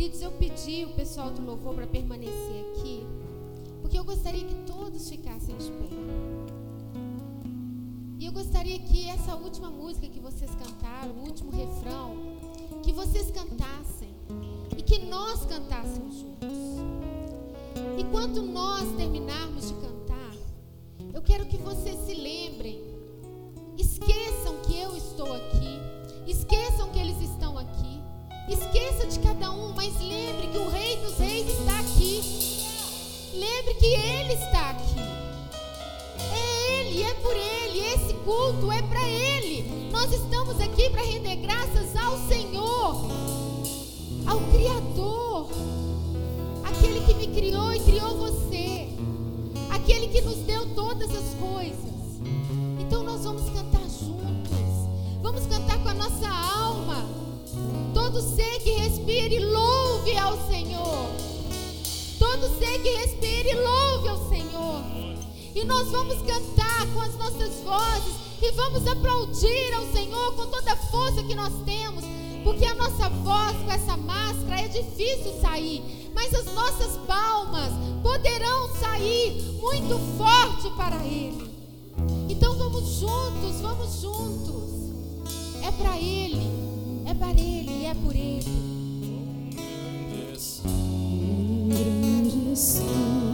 Queridos, eu pedi o pessoal do louvor para permanecer aqui, porque eu gostaria que todos ficassem de pé. E eu gostaria que essa última música que vocês cantaram, o último refrão, que vocês cantassem e que nós cantássemos juntos. E quando nós terminarmos de cantar, eu quero que vocês se lembrem, esqueçam que eu estou aqui, esqueçam esqueça de cada um, mas lembre que o Rei dos Reis está aqui. Lembre que Ele está aqui. É Ele, é por Ele, esse culto é para Ele. Nós estamos aqui para render graças ao Senhor, ao Criador, aquele que me criou e criou você, aquele que nos deu todas as coisas. Então nós vamos cantar juntos, vamos cantar com a nossa alma. Todo ser que respire, louve ao Senhor. Todo ser que respire, louve ao Senhor. E nós vamos cantar com as nossas vozes e vamos aplaudir ao Senhor com toda a força que nós temos, porque a nossa voz com essa máscara é difícil sair, mas as nossas palmas poderão sair muito forte para Ele. Então vamos juntos, vamos juntos. É para Ele, é para Ele, é por Ele. Então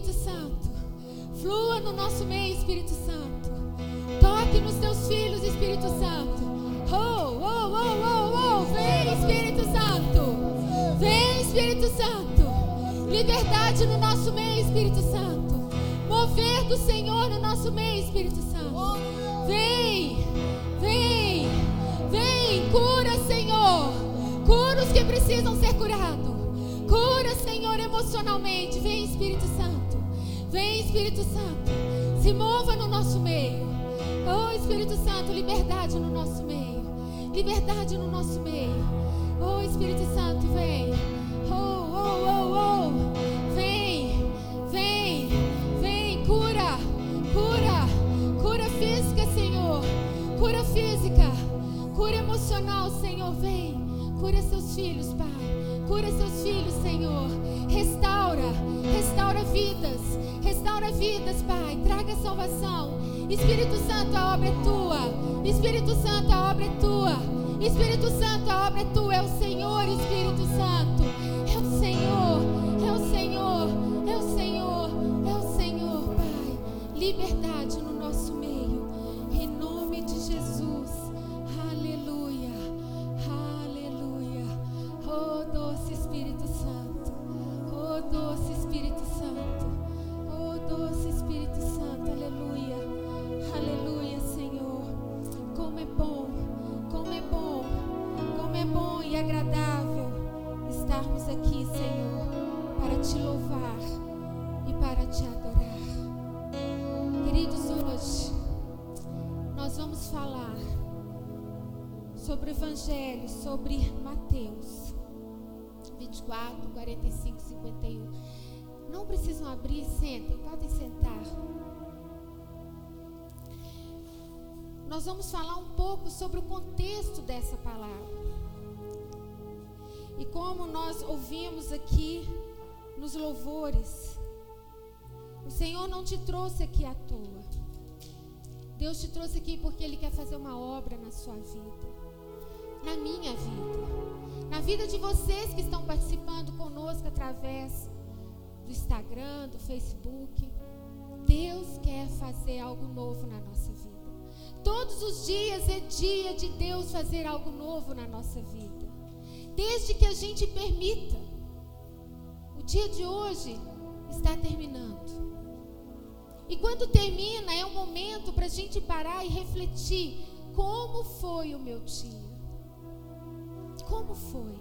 Espírito Santo. Flua no nosso meio, Espírito Santo. Toque nos teus filhos, Espírito Santo. Oh, oh, oh, oh, oh. Vem, Espírito Santo. Vem, Espírito Santo. Liberdade no nosso meio, Espírito Santo. Mover do Senhor no nosso meio, Espírito Santo. Vem, vem, vem. Cura, Senhor. Cura os que precisam ser curados. Cura, Senhor, emocionalmente. Vem, Espírito Santo. Vem, Espírito Santo. Se mova no nosso meio. Oh, Espírito Santo, liberdade no nosso meio. Liberdade no nosso meio. Oh, Espírito Santo, vem. Oh, oh, oh, oh. Vem, vem, vem. Cura, cura. Cura física, Senhor. Cura física. Cura emocional, Senhor. Vem. Cura seus filhos, Pai. Cura seus filhos, Senhor. Restaura, restaura vidas. Restaura vidas, Pai. Traga salvação. Espírito Santo, a obra é tua. Espírito Santo, a obra é tua. Espírito Santo, a obra é tua. É o Senhor, Espírito Santo. É o Senhor. 24, 45, 51. Não precisam abrir, sentem, podem sentar. Nós vamos falar um pouco sobre o contexto dessa palavra. E como nós ouvimos aqui nos louvores, o Senhor não te trouxe aqui à toa. Deus te trouxe aqui porque Ele quer fazer uma obra na sua vida, na minha vida, na vida de vocês que estão participando conosco através do Instagram, do Facebook. Deus quer fazer algo novo na nossa vida. Todos os dias é dia de Deus fazer algo novo na nossa vida desde que a gente permita. O dia de hoje está terminando. E quando termina, é um momento para a gente parar e refletir: como foi o meu dia? Como foi?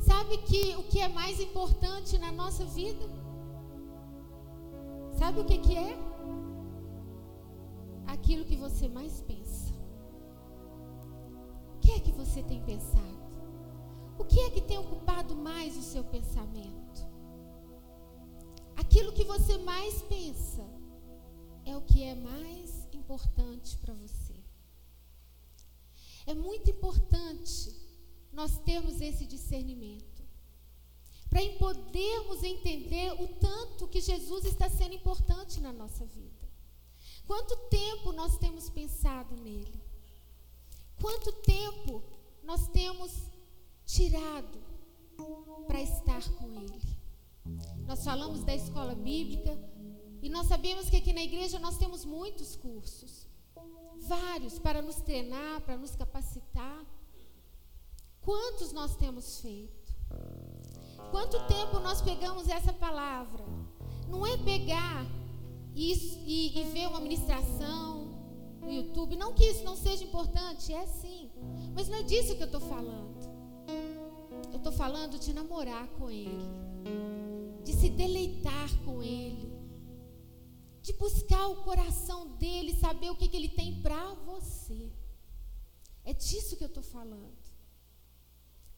Sabe que o que é mais importante na nossa vida? Sabe o que, que é? Aquilo que você mais pensa. O que é que você tem pensado? O que é que tem ocupado mais o seu pensamento? Aquilo que você mais pensa é o que é mais importante para você. É muito importante nós termos esse discernimento. Para podermos entender o tanto que Jesus está sendo importante na nossa vida. Quanto tempo nós temos pensado nele? Quanto tempo nós temos tirado para estar com Ele. Nós falamos da escola bíblica e nós sabemos que aqui na igreja nós temos muitos cursos, vários para nos treinar, para nos capacitar. Quantos nós temos feito? Quanto tempo nós pegamos essa palavra? Não é pegar isso e, e ver uma ministração no YouTube. Não que isso não seja importante, é sim. Mas não é disso que eu estou falando. Eu estou falando de namorar com Ele, de se deleitar com Ele, de buscar o coração dele, saber o que, que Ele tem para você. É disso que eu estou falando.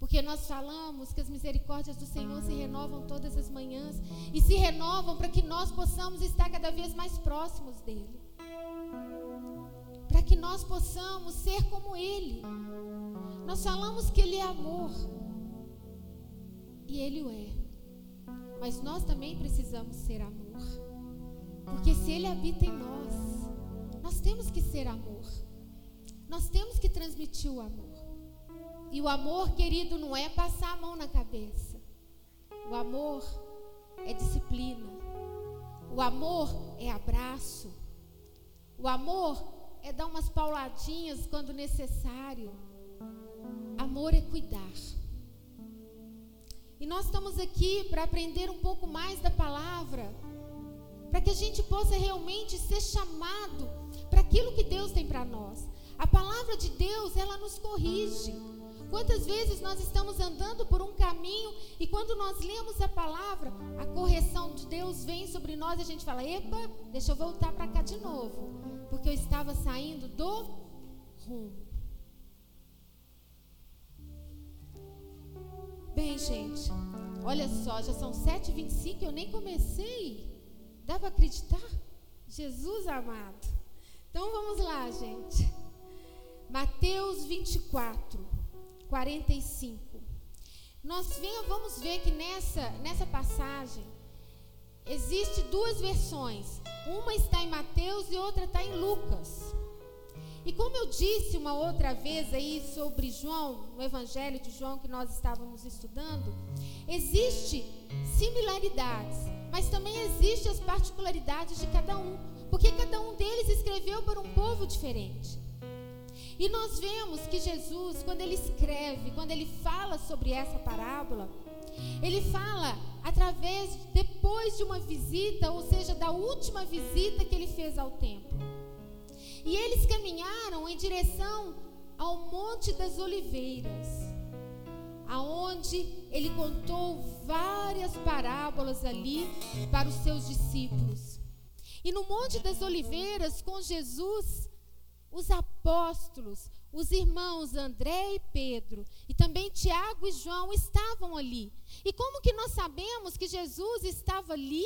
Porque nós falamos que as misericórdias do Senhor se renovam todas as manhãs e se renovam para que nós possamos estar cada vez mais próximos dele. Para que nós possamos ser como ele. Nós falamos que ele é amor. E Ele o é. Mas nós também precisamos ser amor. Porque se Ele habita em nós, nós temos que ser amor. Nós temos que transmitir o amor. E o amor, querido, não é passar a mão na cabeça. O amor é disciplina. O amor é abraço. O amor é dar umas pauladinhas quando necessário. Amor é cuidar. E nós estamos aqui para aprender um pouco mais da palavra, para que a gente possa realmente ser chamado para aquilo que Deus tem para nós. A palavra de Deus, ela nos corrige. Quantas vezes nós estamos andando por um caminho e quando nós lemos a palavra, a correção de Deus vem sobre nós e a gente fala: "Epa, deixa eu voltar para cá de novo", porque eu estava saindo do rumo. Bem, gente, olha só, já são 7h25 eu nem comecei. Dá para acreditar? Jesus amado. Então vamos lá, gente. Mateus 24, 45. Nós vamos ver que nessa, nessa passagem existe duas versões. Uma está em Mateus e outra está em Lucas. E como eu disse uma outra vez aí sobre João, no Evangelho de João que nós estávamos estudando, existe similaridades, mas também existem as particularidades de cada um, porque cada um deles escreveu para um povo diferente. E nós vemos que Jesus, quando ele escreve, quando ele fala sobre essa parábola, ele fala através depois de uma visita, ou seja, da última visita que ele fez ao templo. E eles caminharam em direção ao Monte das Oliveiras. aonde ele contou várias parábolas ali para os seus discípulos. E no Monte das Oliveiras, com Jesus, os apóstolos, os irmãos André e Pedro, e também Tiago e João estavam ali. E como que nós sabemos que Jesus estava ali?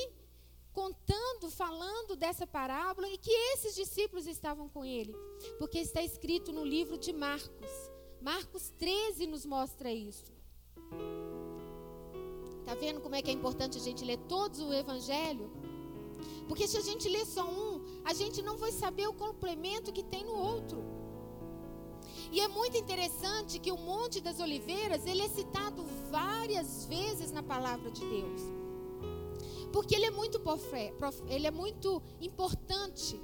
contando, falando dessa parábola e que esses discípulos estavam com ele. Porque está escrito no livro de Marcos. Marcos 13 nos mostra isso. Tá vendo como é que é importante a gente ler todos o evangelho? Porque se a gente ler só um, a gente não vai saber o complemento que tem no outro. E é muito interessante que o Monte das Oliveiras, ele é citado várias vezes na palavra de Deus. Porque ele é muito, ele é muito importante.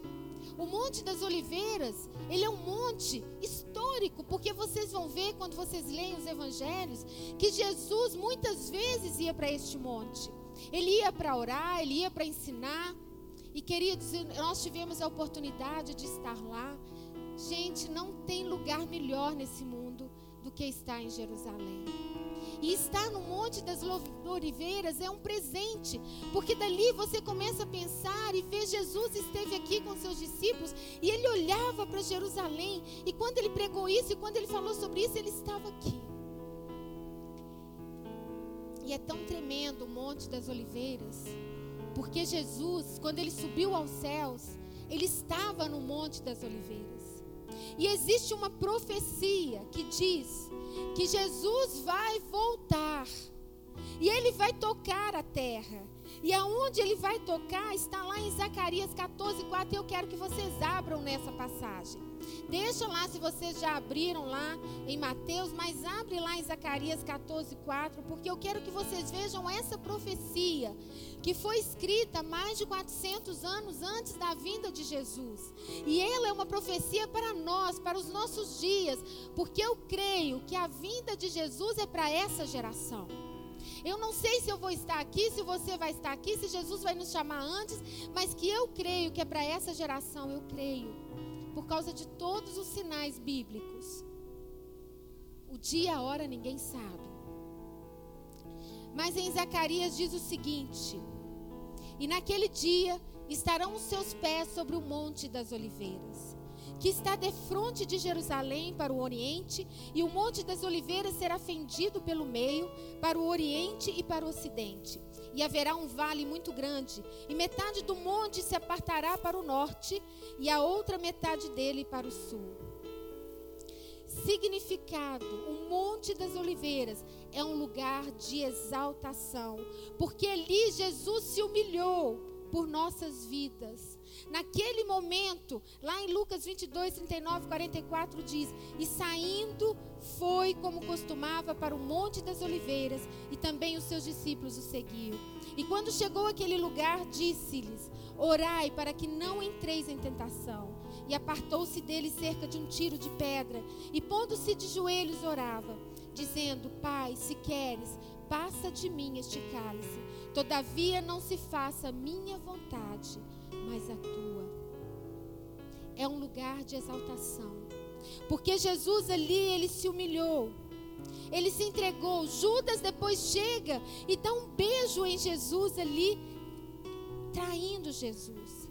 O Monte das Oliveiras, ele é um monte histórico, porque vocês vão ver quando vocês leem os evangelhos que Jesus muitas vezes ia para este monte. Ele ia para orar, ele ia para ensinar. E queridos, nós tivemos a oportunidade de estar lá. Gente, não tem lugar melhor nesse mundo do que estar em Jerusalém. E estar no Monte das Oliveiras é um presente, porque dali você começa a pensar e ver Jesus esteve aqui com seus discípulos e ele olhava para Jerusalém. E quando ele pregou isso e quando ele falou sobre isso, ele estava aqui. E é tão tremendo o Monte das Oliveiras, porque Jesus, quando ele subiu aos céus, ele estava no Monte das Oliveiras. E existe uma profecia que diz que Jesus vai voltar e ele vai tocar a terra. E aonde ele vai tocar está lá em Zacarias 14, 4. E eu quero que vocês abram nessa passagem. Deixa lá se vocês já abriram lá em Mateus, mas abre lá em Zacarias 14, 4, porque eu quero que vocês vejam essa profecia que foi escrita mais de 400 anos antes da vinda de Jesus. E ela é uma profecia para nós, para os nossos dias, porque eu creio que a vinda de Jesus é para essa geração. Eu não sei se eu vou estar aqui, se você vai estar aqui, se Jesus vai nos chamar antes, mas que eu creio que é para essa geração, eu creio. Por causa de todos os sinais bíblicos. O dia e a hora ninguém sabe. Mas em Zacarias diz o seguinte: E naquele dia estarão os seus pés sobre o monte das oliveiras que está de frente de Jerusalém para o oriente, e o Monte das Oliveiras será fendido pelo meio, para o oriente e para o ocidente. E haverá um vale muito grande, e metade do monte se apartará para o norte, e a outra metade dele para o sul. Significado: o Monte das Oliveiras é um lugar de exaltação, porque ali Jesus se humilhou por nossas vidas. Naquele momento, lá em Lucas 22, 39, 44 diz: E saindo foi como costumava para o Monte das Oliveiras, e também os seus discípulos o seguiam. E quando chegou àquele lugar, disse-lhes: Orai para que não entreis em tentação. E apartou-se dele cerca de um tiro de pedra, e pondo-se de joelhos orava, dizendo: Pai, se queres, passa de mim este cálice. Todavia não se faça minha vontade, mas a tua. É um lugar de exaltação. Porque Jesus ali, ele se humilhou. Ele se entregou. Judas depois chega e dá um beijo em Jesus ali, traindo Jesus.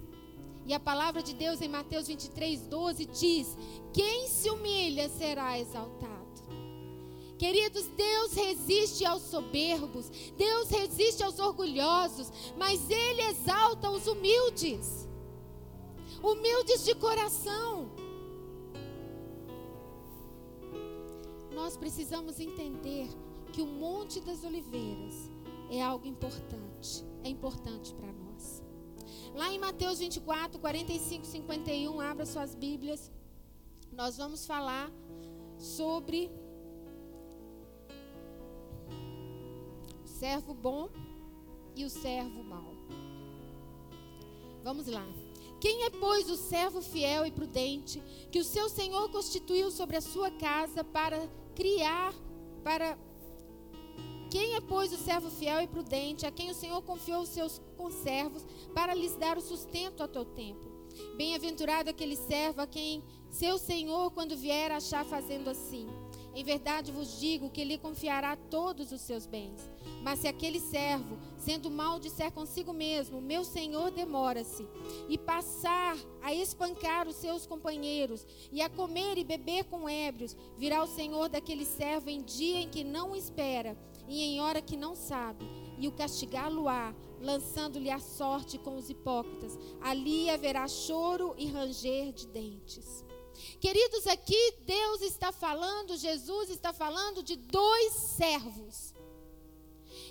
E a palavra de Deus em Mateus 23, 12 diz: Quem se humilha será exaltado. Queridos, Deus resiste aos soberbos, Deus resiste aos orgulhosos, mas Ele exalta os humildes, humildes de coração. Nós precisamos entender que o Monte das Oliveiras é algo importante, é importante para nós. Lá em Mateus 24, 45, 51, abra suas Bíblias, nós vamos falar sobre servo bom e o servo mau. Vamos lá. Quem é, pois, o servo fiel e prudente que o seu Senhor constituiu sobre a sua casa para criar, para. Quem é, pois, o servo fiel e prudente a quem o Senhor confiou os seus conservos para lhes dar o sustento a teu tempo? Bem-aventurado aquele servo a quem seu Senhor, quando vier, achar fazendo assim. Em verdade vos digo que lhe confiará todos os seus bens. Mas se aquele servo, sendo mal, disser consigo mesmo: Meu senhor demora-se, e passar a espancar os seus companheiros, e a comer e beber com ébrios, virá o senhor daquele servo em dia em que não espera, e em hora que não sabe, e o castigá-lo-á, lançando-lhe a sorte com os hipócritas. Ali haverá choro e ranger de dentes. Queridos, aqui Deus está falando, Jesus está falando de dois servos.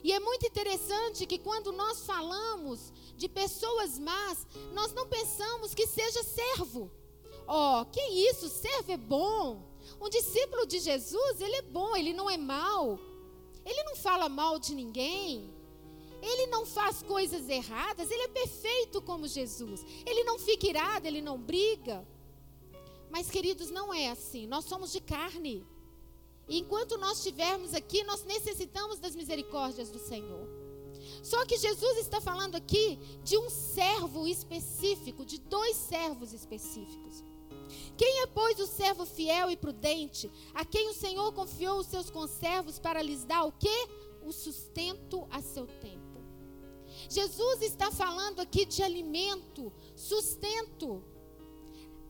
E é muito interessante que quando nós falamos de pessoas más, nós não pensamos que seja servo. Oh, que isso, servo é bom. Um discípulo de Jesus, ele é bom, ele não é mau. Ele não fala mal de ninguém. Ele não faz coisas erradas, ele é perfeito como Jesus. Ele não fica irado, ele não briga. Mas, queridos, não é assim. Nós somos de carne. E enquanto nós estivermos aqui, nós necessitamos das misericórdias do Senhor. Só que Jesus está falando aqui de um servo específico, de dois servos específicos. Quem é, pois, o servo fiel e prudente, a quem o Senhor confiou os seus conservos para lhes dar o quê? O sustento a seu tempo. Jesus está falando aqui de alimento, sustento.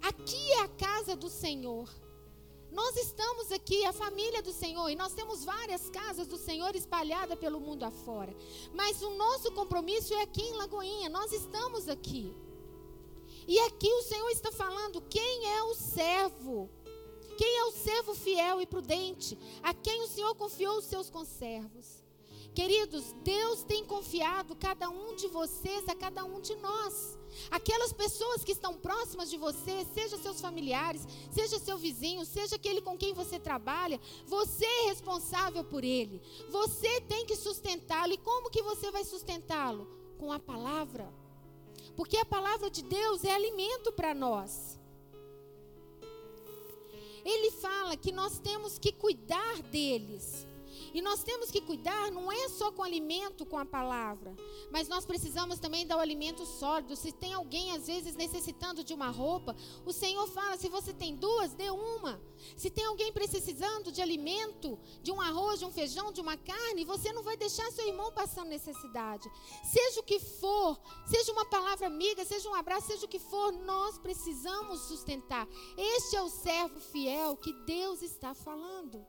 Aqui é a casa do Senhor. Nós estamos aqui, a família do Senhor, e nós temos várias casas do Senhor espalhadas pelo mundo afora. Mas o nosso compromisso é aqui em Lagoinha, nós estamos aqui. E aqui o Senhor está falando quem é o servo. Quem é o servo fiel e prudente, a quem o Senhor confiou os seus conservos. Queridos, Deus tem confiado cada um de vocês a cada um de nós. Aquelas pessoas que estão próximas de você, seja seus familiares, seja seu vizinho, seja aquele com quem você trabalha, você é responsável por ele. Você tem que sustentá-lo. E como que você vai sustentá-lo? Com a palavra. Porque a palavra de Deus é alimento para nós. Ele fala que nós temos que cuidar deles. E nós temos que cuidar não é só com alimento, com a palavra, mas nós precisamos também dar o alimento sólido. Se tem alguém às vezes necessitando de uma roupa, o Senhor fala: se você tem duas, dê uma. Se tem alguém precisando de alimento, de um arroz, de um feijão, de uma carne, você não vai deixar seu irmão passando necessidade. Seja o que for, seja uma palavra amiga, seja um abraço, seja o que for, nós precisamos sustentar. Este é o servo fiel que Deus está falando.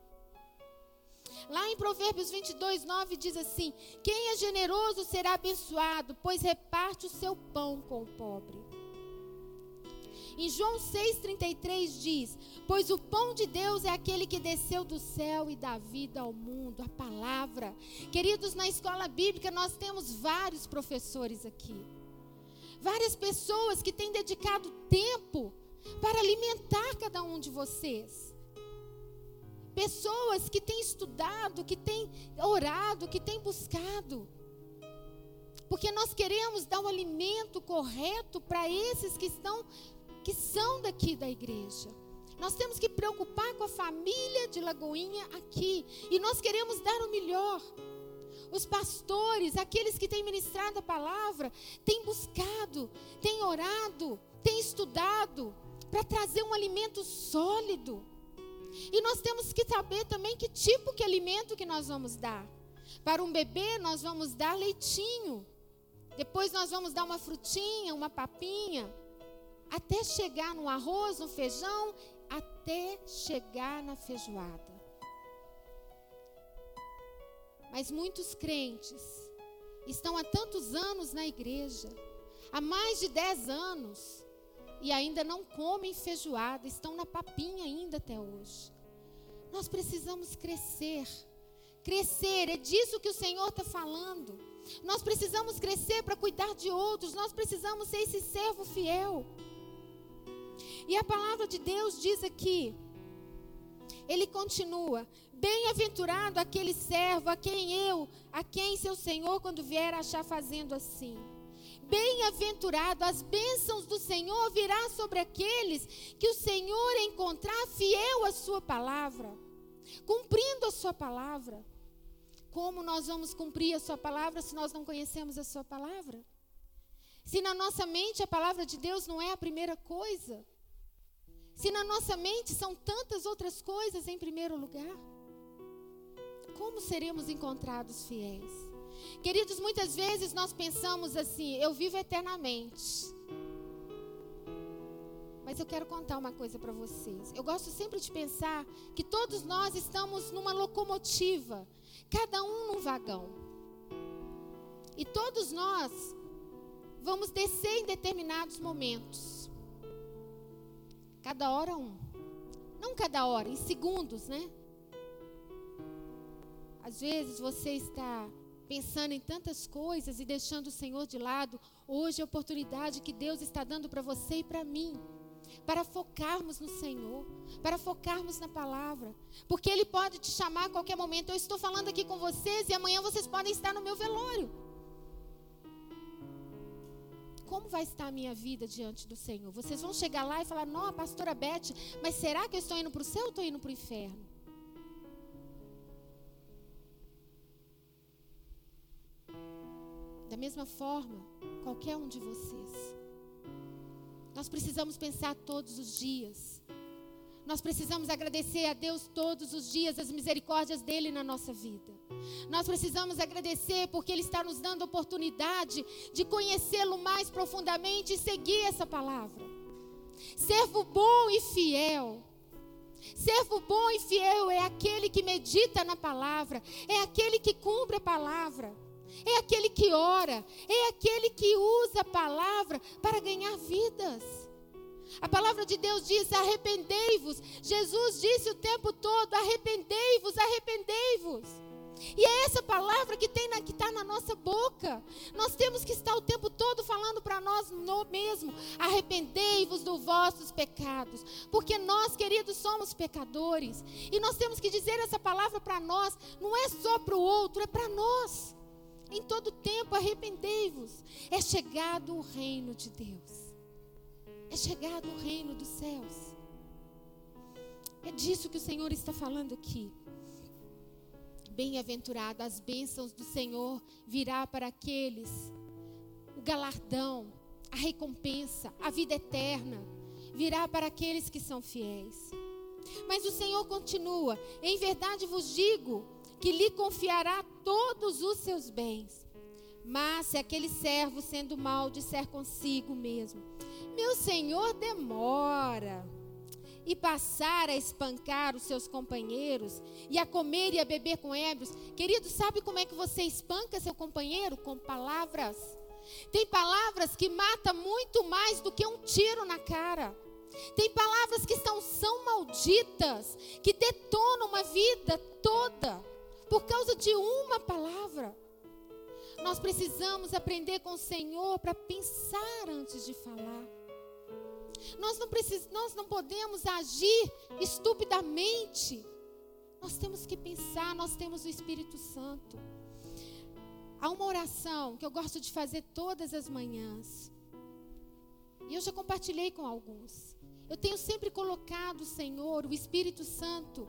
Lá em Provérbios 22, 9 diz assim: Quem é generoso será abençoado, pois reparte o seu pão com o pobre. Em João 6,33 diz: Pois o pão de Deus é aquele que desceu do céu e dá vida ao mundo, a palavra. Queridos, na escola bíblica nós temos vários professores aqui, várias pessoas que têm dedicado tempo para alimentar cada um de vocês. Pessoas que têm estudado, que têm orado, que têm buscado. Porque nós queremos dar o alimento correto para esses que estão que são daqui da igreja. Nós temos que preocupar com a família de Lagoinha aqui e nós queremos dar o melhor. Os pastores, aqueles que têm ministrado a palavra, têm buscado, têm orado, têm estudado para trazer um alimento sólido. E nós temos que saber também que tipo de alimento que nós vamos dar. Para um bebê, nós vamos dar leitinho. Depois nós vamos dar uma frutinha, uma papinha. Até chegar no arroz, no feijão, até chegar na feijoada. Mas muitos crentes estão há tantos anos na igreja, há mais de dez anos, e ainda não comem feijoada, estão na papinha ainda até hoje. Nós precisamos crescer. Crescer, é disso que o Senhor está falando. Nós precisamos crescer para cuidar de outros, nós precisamos ser esse servo fiel. E a palavra de Deus diz aqui, ele continua: Bem-aventurado aquele servo a quem eu, a quem seu Senhor, quando vier, achar fazendo assim. Bem-aventurado, as bênçãos do Senhor virá sobre aqueles que o Senhor encontrar fiel à sua palavra, cumprindo a sua palavra. Como nós vamos cumprir a sua palavra se nós não conhecemos a sua palavra? Se na nossa mente a palavra de Deus não é a primeira coisa? Se na nossa mente são tantas outras coisas em primeiro lugar, como seremos encontrados fiéis? Queridos, muitas vezes nós pensamos assim: eu vivo eternamente. Mas eu quero contar uma coisa para vocês. Eu gosto sempre de pensar que todos nós estamos numa locomotiva, cada um num vagão. E todos nós vamos descer em determinados momentos. Cada hora um. Não cada hora, em segundos, né? Às vezes você está pensando em tantas coisas e deixando o Senhor de lado. Hoje é a oportunidade que Deus está dando para você e para mim para focarmos no Senhor, para focarmos na palavra, porque Ele pode te chamar a qualquer momento. Eu estou falando aqui com vocês e amanhã vocês podem estar no meu velório. Como vai estar a minha vida diante do Senhor? Vocês vão chegar lá e falar: Não, pastora Beth, mas será que eu estou indo para o céu ou estou indo para o inferno? Mesma forma, qualquer um de vocês nós precisamos pensar todos os dias. Nós precisamos agradecer a Deus todos os dias as misericórdias dele na nossa vida. Nós precisamos agradecer porque ele está nos dando oportunidade de conhecê-lo mais profundamente e seguir essa palavra. Servo bom e fiel. Servo bom e fiel é aquele que medita na palavra, é aquele que cumpre a palavra é aquele que ora, é aquele que usa a palavra para ganhar vidas. A palavra de Deus diz: arrependei-vos. Jesus disse o tempo todo: arrependei-vos, arrependei-vos. E é essa palavra que que está na nossa boca. Nós temos que estar o tempo todo falando para nós no mesmo: arrependei-vos dos vossos pecados, porque nós, queridos, somos pecadores e nós temos que dizer essa palavra para nós. Não é só para o outro, é para nós. Em todo tempo arrependei-vos. É chegado o reino de Deus. É chegado o reino dos céus. É disso que o Senhor está falando aqui. Bem-aventurado, as bênçãos do Senhor virá para aqueles, o galardão, a recompensa, a vida eterna, virá para aqueles que são fiéis. Mas o Senhor continua: em verdade vos digo que lhe confiará todos os seus bens. Mas se aquele servo, sendo mau, disser consigo mesmo: Meu senhor demora, e passar a espancar os seus companheiros, e a comer e a beber com ébrios, querido, sabe como é que você espanca seu companheiro? Com palavras. Tem palavras que matam muito mais do que um tiro na cara. Tem palavras que são, são malditas, que detonam uma vida toda por causa de uma palavra. Nós precisamos aprender com o Senhor para pensar antes de falar. Nós não, precis, nós não podemos agir estupidamente. Nós temos que pensar, nós temos o Espírito Santo. Há uma oração que eu gosto de fazer todas as manhãs. E eu já compartilhei com alguns. Eu tenho sempre colocado o Senhor, o Espírito Santo,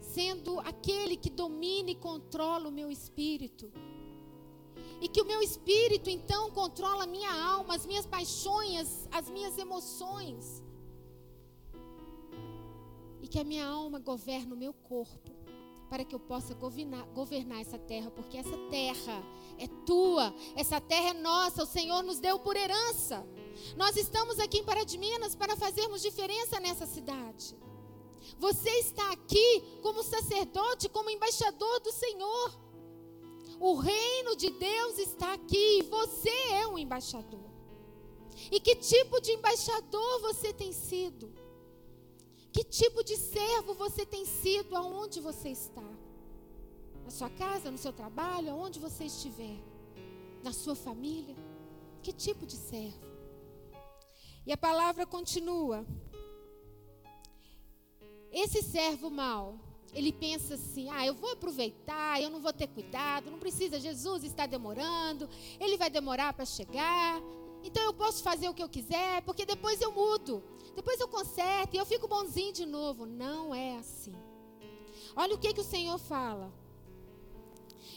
sendo aquele que domina e controla o meu espírito. E que o meu espírito então controla a minha alma, as minhas paixões, as minhas emoções. E que a minha alma governe o meu corpo, para que eu possa governar, governar essa terra, porque essa terra é tua, essa terra é nossa, o Senhor nos deu por herança. Nós estamos aqui em Pará de Minas para fazermos diferença nessa cidade. Você está aqui como sacerdote, como embaixador do Senhor. O reino de Deus está aqui e você é um embaixador. E que tipo de embaixador você tem sido? Que tipo de servo você tem sido aonde você está? Na sua casa, no seu trabalho, aonde você estiver? Na sua família? Que tipo de servo? E a palavra continua. Esse servo mau, ele pensa assim: ah, eu vou aproveitar, eu não vou ter cuidado, não precisa, Jesus está demorando, ele vai demorar para chegar, então eu posso fazer o que eu quiser, porque depois eu mudo, depois eu conserto e eu fico bonzinho de novo. Não é assim. Olha o que, que o Senhor fala.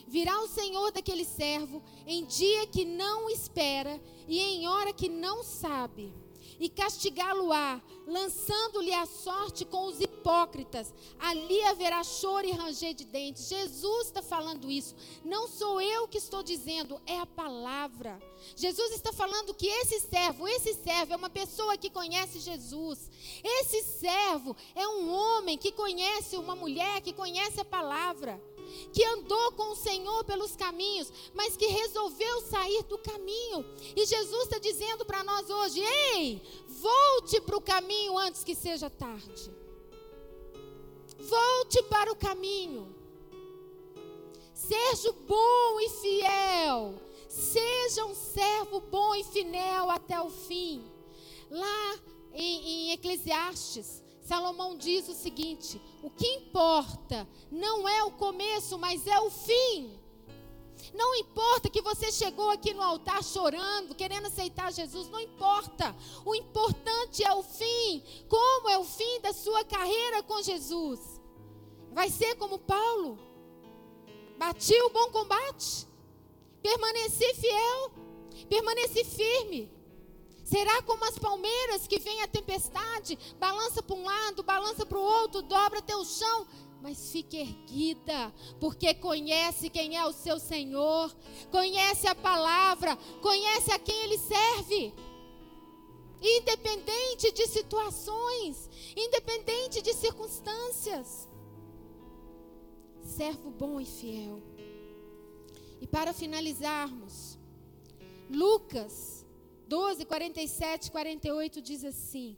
Virá o Senhor daquele servo em dia que não espera e em hora que não sabe e castigá-lo-á, lançando-lhe a sorte com os hipócritas. Ali haverá choro e ranger de dentes. Jesus está falando isso. Não sou eu que estou dizendo, é a palavra. Jesus está falando que esse servo, esse servo é uma pessoa que conhece Jesus. Esse servo é um homem que conhece uma mulher que conhece a palavra que andou com o Senhor pelos caminhos, mas que resolveu sair do caminho. E Jesus está dizendo para nós hoje: ei, volte para o caminho antes que seja tarde. Volte para o caminho. Seja bom e fiel. Seja um servo bom e fiel até o fim. Lá em, em Eclesiastes, Salomão diz o seguinte: o que importa não é o começo, mas é o fim. Não importa que você chegou aqui no altar chorando, querendo aceitar Jesus, não importa. O importante é o fim. Como é o fim da sua carreira com Jesus? Vai ser como Paulo? Bati o bom combate? Permaneci fiel? Permaneci firme? Será como as palmeiras que vem a tempestade, balança para um lado, balança para o outro, dobra até o chão, mas fique erguida, porque conhece quem é o seu Senhor, conhece a palavra, conhece a quem ele serve. Independente de situações, independente de circunstâncias. Servo bom e fiel. E para finalizarmos, Lucas 12, 47, 48 diz assim.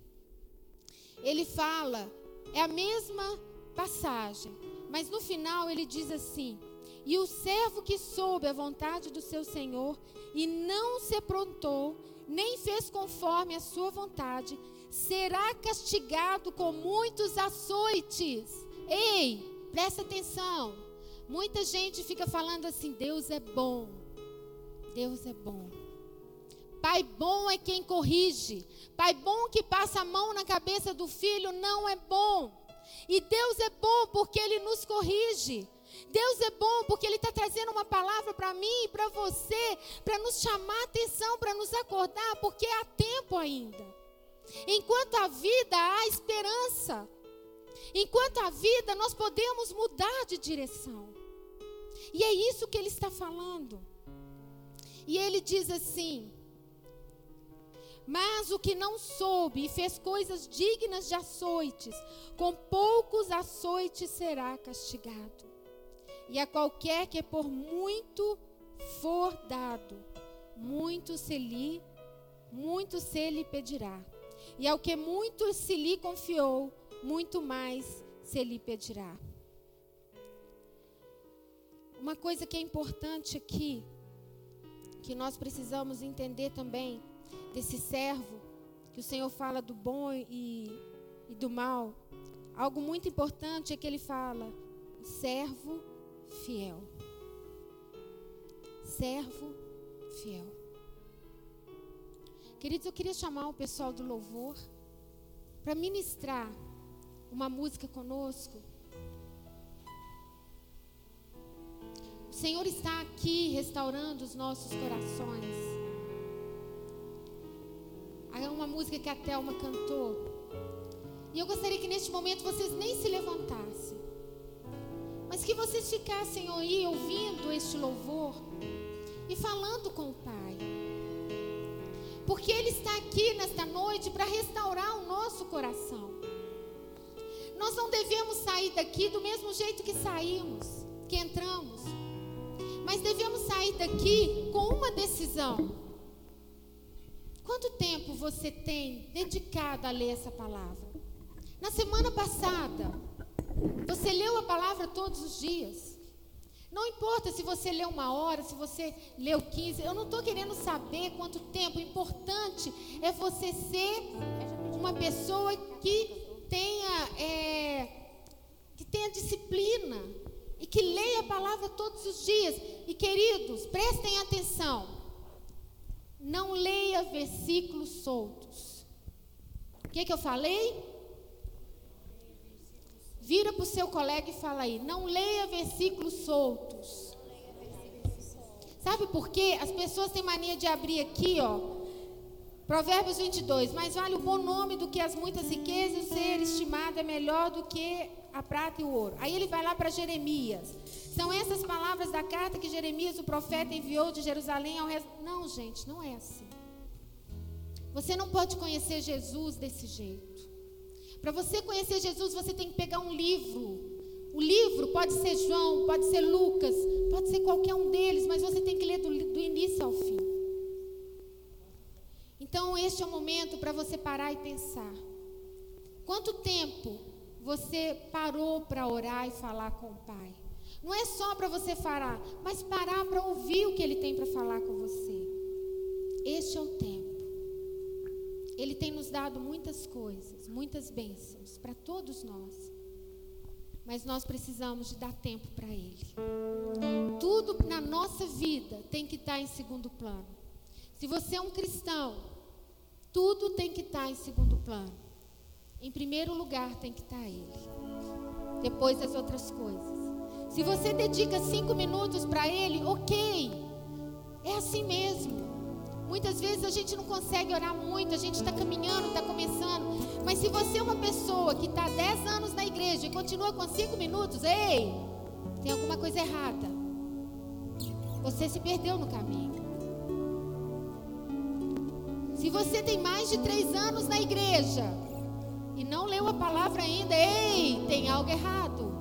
Ele fala, é a mesma passagem, mas no final ele diz assim: E o servo que soube a vontade do seu senhor e não se aprontou, nem fez conforme a sua vontade, será castigado com muitos açoites. Ei, presta atenção. Muita gente fica falando assim: Deus é bom. Deus é bom. Pai bom é quem corrige. Pai bom que passa a mão na cabeça do filho não é bom. E Deus é bom porque Ele nos corrige. Deus é bom porque Ele está trazendo uma palavra para mim e para você, para nos chamar atenção, para nos acordar, porque há tempo ainda. Enquanto a vida, há esperança. Enquanto a vida, nós podemos mudar de direção. E é isso que Ele está falando. E Ele diz assim: mas o que não soube e fez coisas dignas de açoites, com poucos açoites será castigado. E a qualquer que por muito for dado, muito se lhe, muito se lhe pedirá. E ao que muito se lhe confiou, muito mais se lhe pedirá. Uma coisa que é importante aqui, que nós precisamos entender também, desse servo, que o Senhor fala do bom e, e do mal, algo muito importante é que ele fala: servo fiel. Servo fiel. Queridos, eu queria chamar o pessoal do louvor para ministrar uma música conosco. O Senhor está aqui restaurando os nossos corações. Música que a Thelma cantou. E eu gostaria que neste momento vocês nem se levantassem. Mas que vocês ficassem aí ouvindo este louvor e falando com o Pai. Porque Ele está aqui nesta noite para restaurar o nosso coração. Nós não devemos sair daqui do mesmo jeito que saímos, que entramos. Mas devemos sair daqui com uma decisão Quanto tempo você tem dedicado a ler essa palavra? Na semana passada, você leu a palavra todos os dias. Não importa se você leu uma hora, se você leu 15, eu não estou querendo saber quanto tempo. O importante é você ser uma pessoa que tenha, é, que tenha disciplina e que leia a palavra todos os dias. E queridos, prestem atenção. Versículos soltos. O que, que eu falei? Vira para o seu colega e fala aí. Não leia versículos soltos. Sabe por quê? As pessoas têm mania de abrir aqui, ó, Provérbios 22. Mais vale o bom nome do que as muitas riquezas, ser estimado é melhor do que a prata e o ouro. Aí ele vai lá para Jeremias. São essas palavras da carta que Jeremias, o profeta, enviou de Jerusalém ao resto. Não, gente, não é assim. Você não pode conhecer Jesus desse jeito. Para você conhecer Jesus, você tem que pegar um livro. O livro pode ser João, pode ser Lucas, pode ser qualquer um deles, mas você tem que ler do, do início ao fim. Então, este é o momento para você parar e pensar. Quanto tempo você parou para orar e falar com o Pai? Não é só para você parar, mas parar para ouvir o que Ele tem para falar com você. Este é o tempo. Ele tem nos dado muitas coisas, muitas bênçãos para todos nós. Mas nós precisamos de dar tempo para Ele. Tudo na nossa vida tem que estar em segundo plano. Se você é um cristão, tudo tem que estar em segundo plano. Em primeiro lugar tem que estar Ele. Depois as outras coisas. Se você dedica cinco minutos para Ele, ok. É assim mesmo. Muitas vezes a gente não consegue orar muito, a gente está caminhando, está começando. Mas se você é uma pessoa que está 10 anos na igreja e continua com cinco minutos, ei, tem alguma coisa errada. Você se perdeu no caminho. Se você tem mais de três anos na igreja e não leu a palavra ainda, ei, tem algo errado.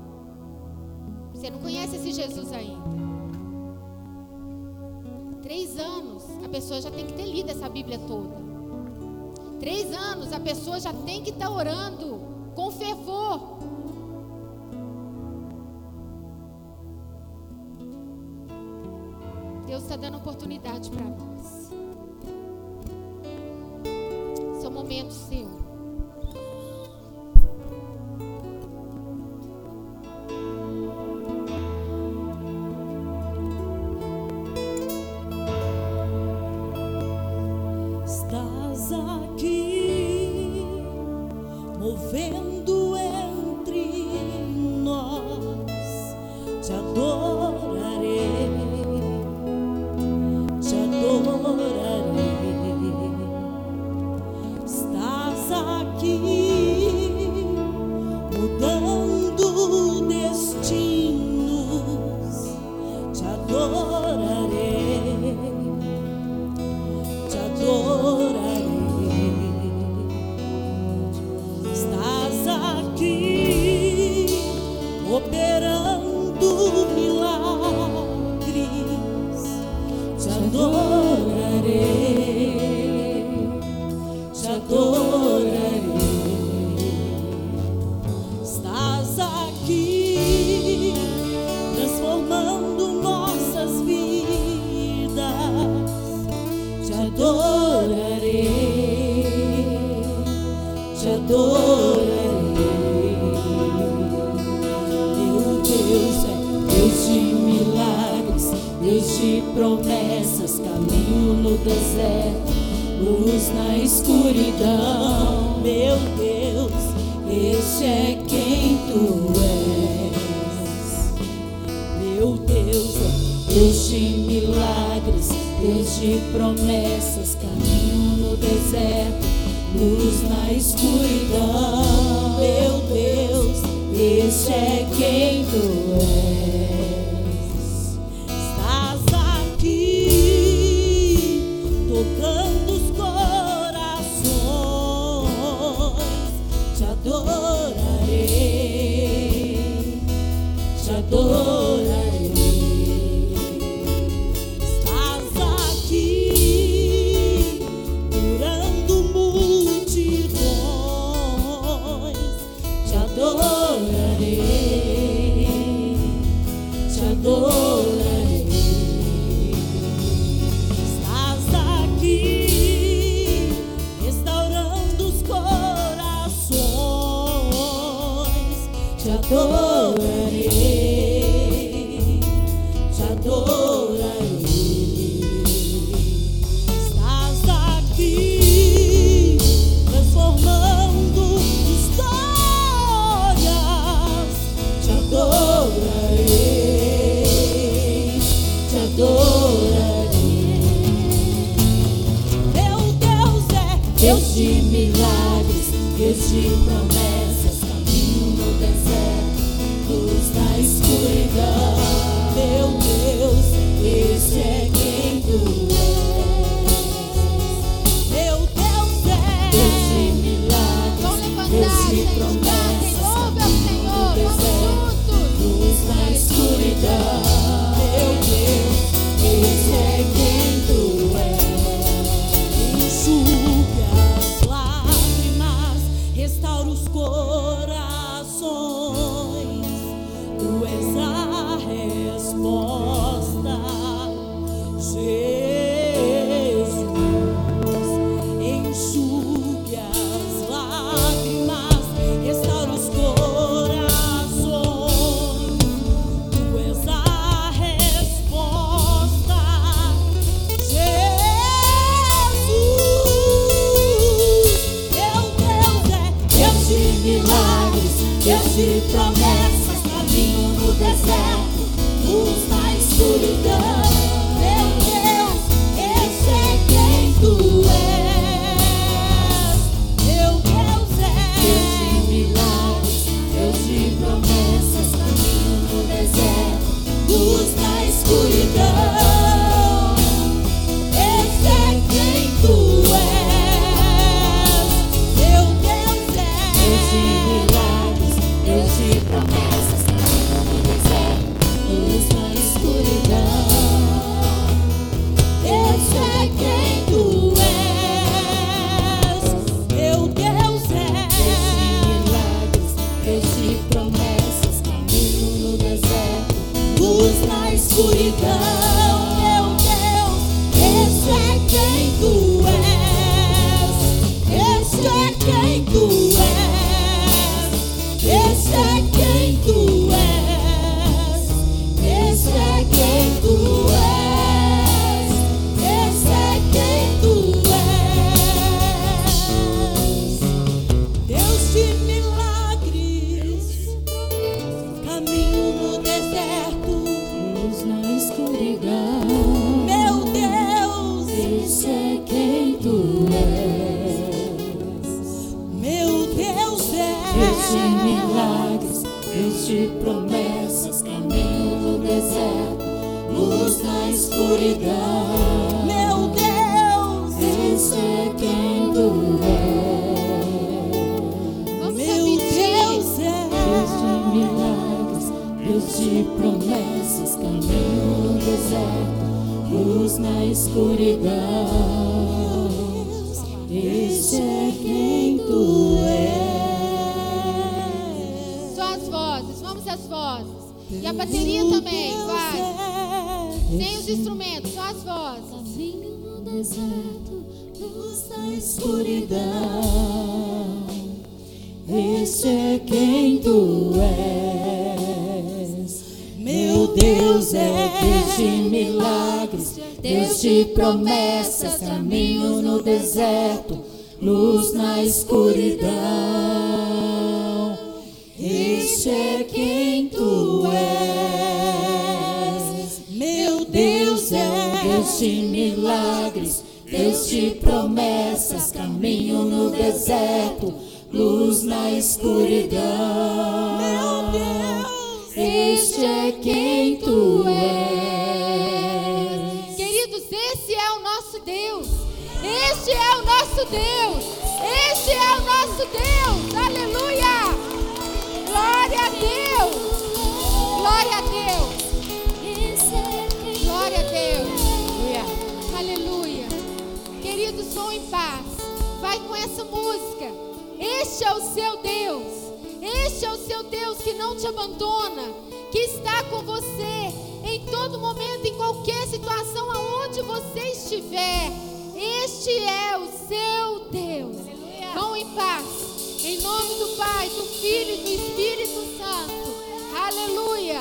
Você não conhece esse Jesus ainda. Três anos, a pessoa já tem que ter lido essa Bíblia toda. Três anos, a pessoa já tem que estar tá orando com fervor. Deus está dando oportunidade para nós. Esse é o momento seu. promessas, caminho no deserto, luz na escuridão. Meu Deus, este é quem tu és. Meu Deus, Deus de milagres, Deus de promessas, caminho no deserto, luz na escuridão. Meu Deus, este é quem tu és. Oh. Deus de promessas, caminho no deserto, luz na escuridão. Este é quem tu és. Meu Deus é um Deus de milagres, Deus de promessas, caminho no deserto, luz na escuridão. Meu Deus, este é quem tu és. nosso Deus. Este é o nosso Deus. Este é o nosso Deus. Aleluia! Glória a Deus. Glória a Deus. Glória a Deus. Aleluia. Aleluia. Queridos, vão em paz. Vai com essa música. Este é o seu Deus. Este é o seu Deus que não te abandona, que está com você em todo momento onde você estiver, este é o seu Deus. Aleluia. Vão em paz. Em nome do Pai, do Filho e do Espírito Santo. Aleluia.